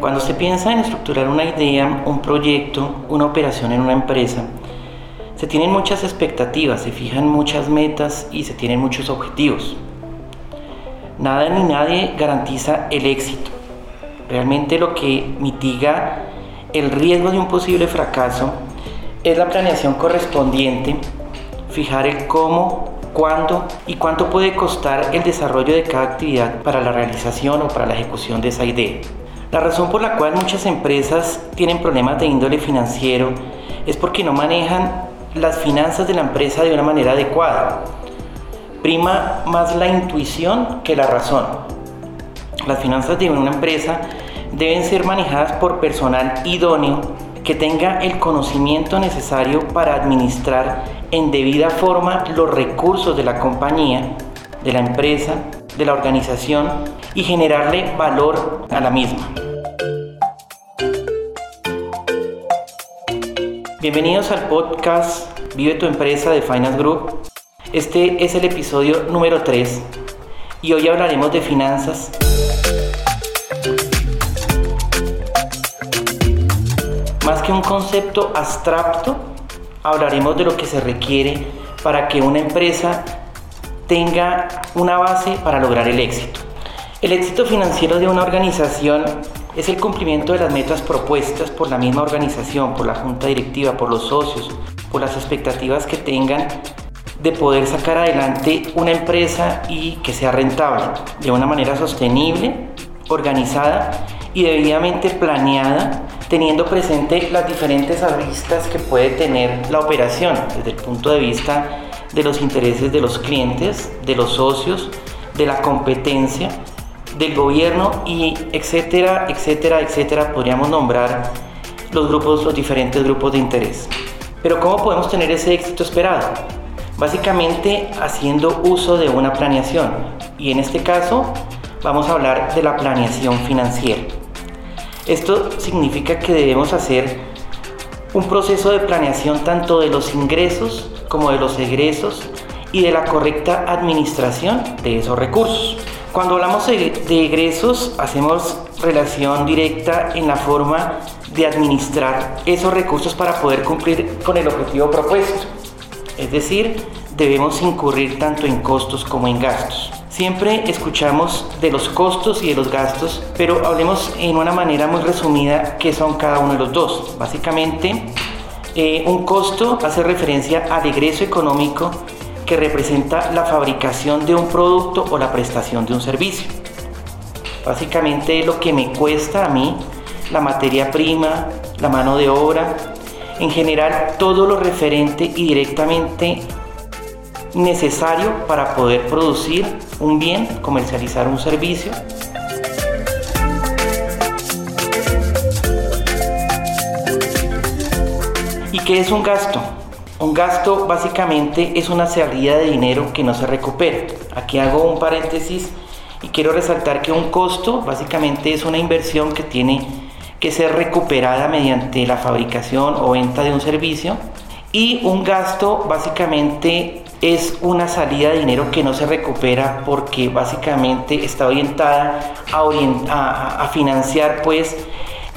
Cuando se piensa en estructurar una idea, un proyecto, una operación en una empresa, se tienen muchas expectativas, se fijan muchas metas y se tienen muchos objetivos. Nada ni nadie garantiza el éxito. Realmente lo que mitiga el riesgo de un posible fracaso es la planeación correspondiente, fijar el cómo, cuándo y cuánto puede costar el desarrollo de cada actividad para la realización o para la ejecución de esa idea. La razón por la cual muchas empresas tienen problemas de índole financiero es porque no manejan las finanzas de la empresa de una manera adecuada. Prima más la intuición que la razón. Las finanzas de una empresa deben ser manejadas por personal idóneo que tenga el conocimiento necesario para administrar en debida forma los recursos de la compañía, de la empresa, de la organización y generarle valor a la misma. Bienvenidos al podcast Vive tu empresa de Finance Group. Este es el episodio número 3 y hoy hablaremos de finanzas. Más que un concepto abstracto, hablaremos de lo que se requiere para que una empresa tenga una base para lograr el éxito. El éxito financiero de una organización es el cumplimiento de las metas propuestas por la misma organización, por la junta directiva, por los socios, por las expectativas que tengan de poder sacar adelante una empresa y que sea rentable de una manera sostenible, organizada y debidamente planeada, teniendo presente las diferentes aristas que puede tener la operación desde el punto de vista de los intereses de los clientes, de los socios, de la competencia, del gobierno y etcétera, etcétera, etcétera, podríamos nombrar los grupos, los diferentes grupos de interés. Pero ¿cómo podemos tener ese éxito esperado? Básicamente haciendo uso de una planeación y en este caso vamos a hablar de la planeación financiera. Esto significa que debemos hacer un proceso de planeación tanto de los ingresos como de los egresos y de la correcta administración de esos recursos. Cuando hablamos de, egresos, hacemos relación directa en la forma de administrar esos recursos para poder cumplir con el objetivo propuesto. Es decir, debemos incurrir tanto en costos como en gastos. Siempre escuchamos de los costos y de los gastos, pero hablemos en una manera muy resumida qué son cada uno de los dos. Básicamente, eh, un costo hace referencia al egreso económico que representa la fabricación de un producto o la prestación de un servicio. Básicamente lo que me cuesta a mí la materia prima, la mano de obra, en general todo lo referente y directamente necesario para poder producir un bien, comercializar un servicio. ¿Y qué es un gasto? Un gasto básicamente es una salida de dinero que no se recupera. Aquí hago un paréntesis y quiero resaltar que un costo básicamente es una inversión que tiene que ser recuperada mediante la fabricación o venta de un servicio y un gasto básicamente es una salida de dinero que no se recupera porque básicamente está orientada a, financiar pues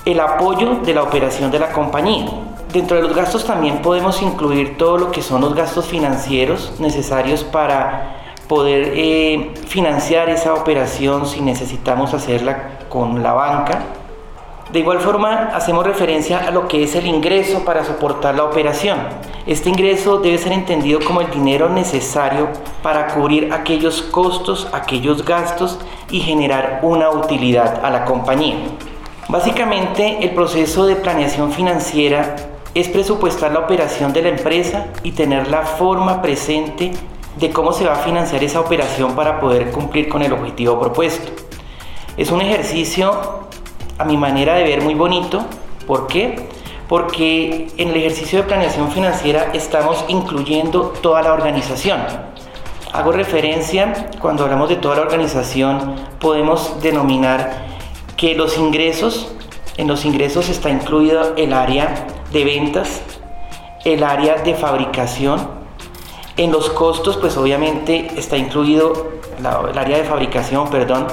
el apoyo de la operación de la compañía. Dentro de los gastos también podemos incluir todo lo que son los gastos financieros necesarios para poder eh, financiar esa operación si necesitamos hacerla con la banca. De igual forma, hacemos referencia a lo que es el ingreso para soportar la operación. Este ingreso debe ser entendido como el dinero necesario para cubrir aquellos costos, aquellos gastos y generar una utilidad a la compañía. Básicamente, el proceso de planeación financiera es presupuestar la operación de la empresa y tener la forma presente de cómo se va a financiar esa operación para poder cumplir con el objetivo propuesto. Es un ejercicio, a mi manera de ver, muy bonito. ¿Por qué? Porque en el ejercicio de planeación financiera estamos incluyendo toda la organización. Hago referencia, cuando hablamos de toda la organización, podemos denominar que los ingresos, en los ingresos está incluido el área de ventas, el área de fabricación. En los costos, pues obviamente está incluido el área de fabricación, perdón.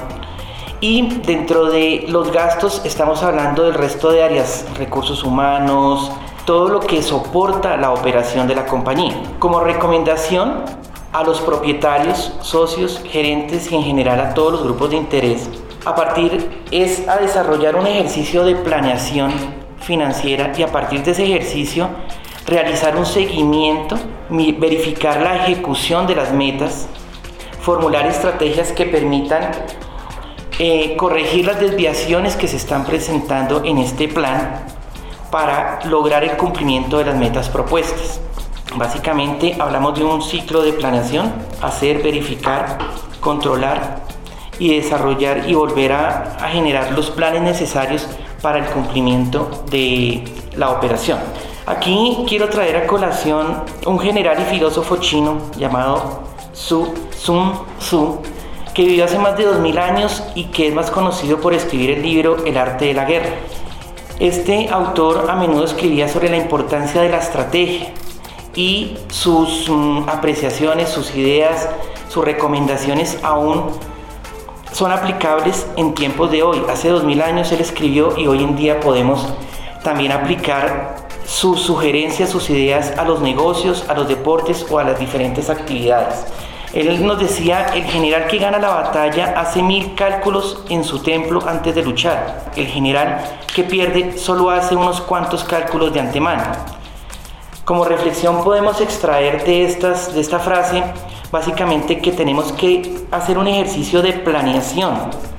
Y dentro de los gastos estamos hablando del resto de áreas, recursos humanos, todo lo que soporta la operación de la compañía. Como recomendación a los propietarios, socios, gerentes y en general a todos los grupos de interés, a partir es a desarrollar un ejercicio de planeación financiera y a partir de ese ejercicio realizar un seguimiento, verificar la ejecución de las metas, formular estrategias que permitan eh, corregir las desviaciones que se están presentando en este plan para lograr el cumplimiento de las metas propuestas. Básicamente hablamos de un ciclo de planeación, hacer, verificar, controlar y desarrollar y volver a, a generar los planes necesarios para el cumplimiento de la operación. Aquí quiero traer a colación un general y filósofo chino llamado Su Sun Tzu, que vivió hace más de 2000 años y que es más conocido por escribir el libro El arte de la guerra. Este autor a menudo escribía sobre la importancia de la estrategia y sus mm, apreciaciones, sus ideas, sus recomendaciones aún son aplicables en tiempos de hoy. Hace 2000 años él escribió y hoy en día podemos también aplicar sus sugerencias, sus ideas a los negocios, a los deportes o a las diferentes actividades. Él nos decía, el general que gana la batalla hace mil cálculos en su templo antes de luchar. El general que pierde solo hace unos cuantos cálculos de antemano. Como reflexión podemos extraer de, estas, de esta frase básicamente que tenemos que hacer un ejercicio de planeación.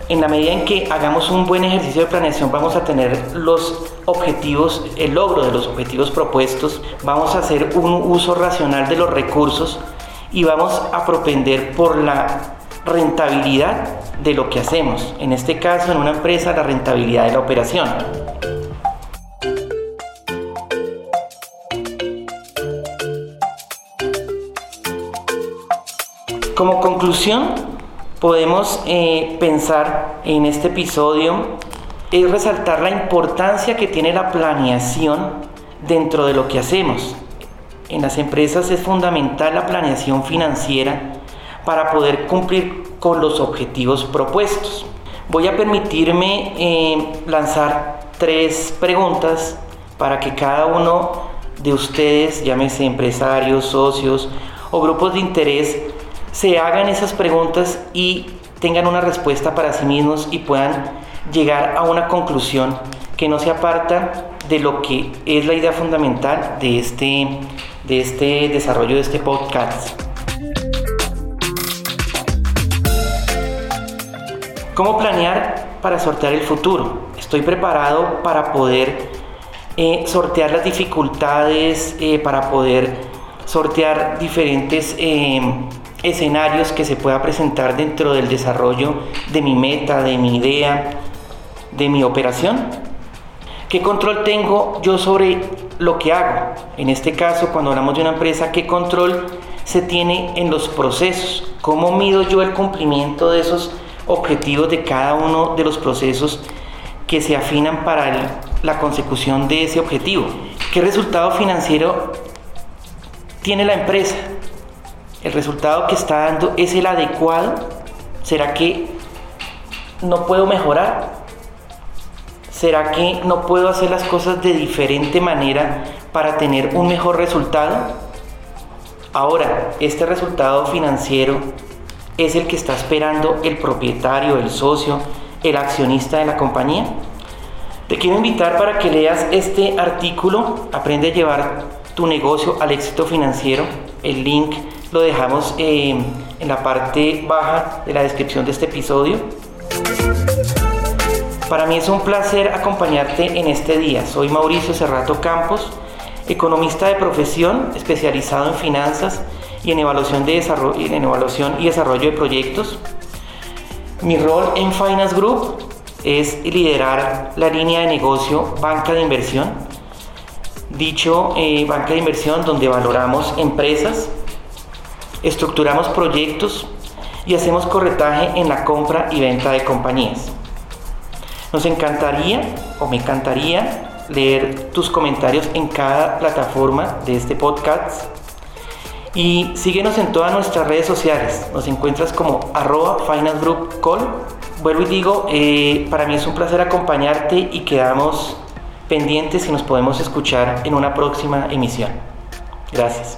En la medida en que hagamos un buen ejercicio de planeación vamos a tener los objetivos, el logro de los objetivos propuestos, vamos a hacer un uso racional de los recursos y vamos a propender por la rentabilidad de lo que hacemos. En este caso, en una empresa, la rentabilidad de la operación. Como conclusión, podemos eh, pensar en este episodio es resaltar la importancia que tiene la planeación dentro de lo que hacemos. En las empresas es fundamental la planeación financiera para poder cumplir con los objetivos propuestos. Voy a permitirme eh, lanzar tres preguntas para que cada uno de ustedes, llámese empresarios, socios o grupos de interés, se hagan esas preguntas y tengan una respuesta para sí mismos y puedan llegar a una conclusión que no se aparta de lo que es la idea fundamental de este de este desarrollo de este podcast. ¿Cómo planear para sortear el futuro? Estoy preparado para poder eh, sortear las dificultades, eh, para poder sortear diferentes eh, escenarios que se pueda presentar dentro del desarrollo de mi meta, de mi idea, de mi operación. ¿Qué control tengo yo sobre lo que hago. En este caso, cuando hablamos de una empresa, ¿qué control se tiene en los procesos? ¿Cómo mido yo el cumplimiento de esos objetivos de cada uno de los procesos que se afinan para la consecución de ese objetivo? ¿Qué resultado financiero tiene la empresa? ¿El resultado que está dando es el adecuado? ¿Será que no puedo mejorar? ¿Será que no puedo hacer las cosas de diferente manera para tener un mejor resultado? Ahora, este resultado financiero es el que está esperando el propietario, el socio, el accionista de la compañía. Te quiero invitar para que leas este artículo, Aprende a llevar tu negocio al éxito financiero. El link lo dejamos eh, en la parte baja de la descripción de este episodio. Para mí es un placer acompañarte en este día. Soy Mauricio Cerrato Campos, economista de profesión especializado en finanzas y en evaluación, de desarrollo, en evaluación y desarrollo de proyectos. Mi rol en Finance Group es liderar la línea de negocio banca de inversión. Dicho eh, banca de inversión donde valoramos empresas, estructuramos proyectos y hacemos corretaje en la compra y venta de compañías. Nos encantaría o me encantaría leer tus comentarios en cada plataforma de este podcast. Y síguenos en todas nuestras redes sociales. Nos encuentras como arroba Finance Group Call vuelvo y digo, eh, para mí es un placer acompañarte y quedamos pendientes y nos podemos escuchar en una próxima emisión. Gracias.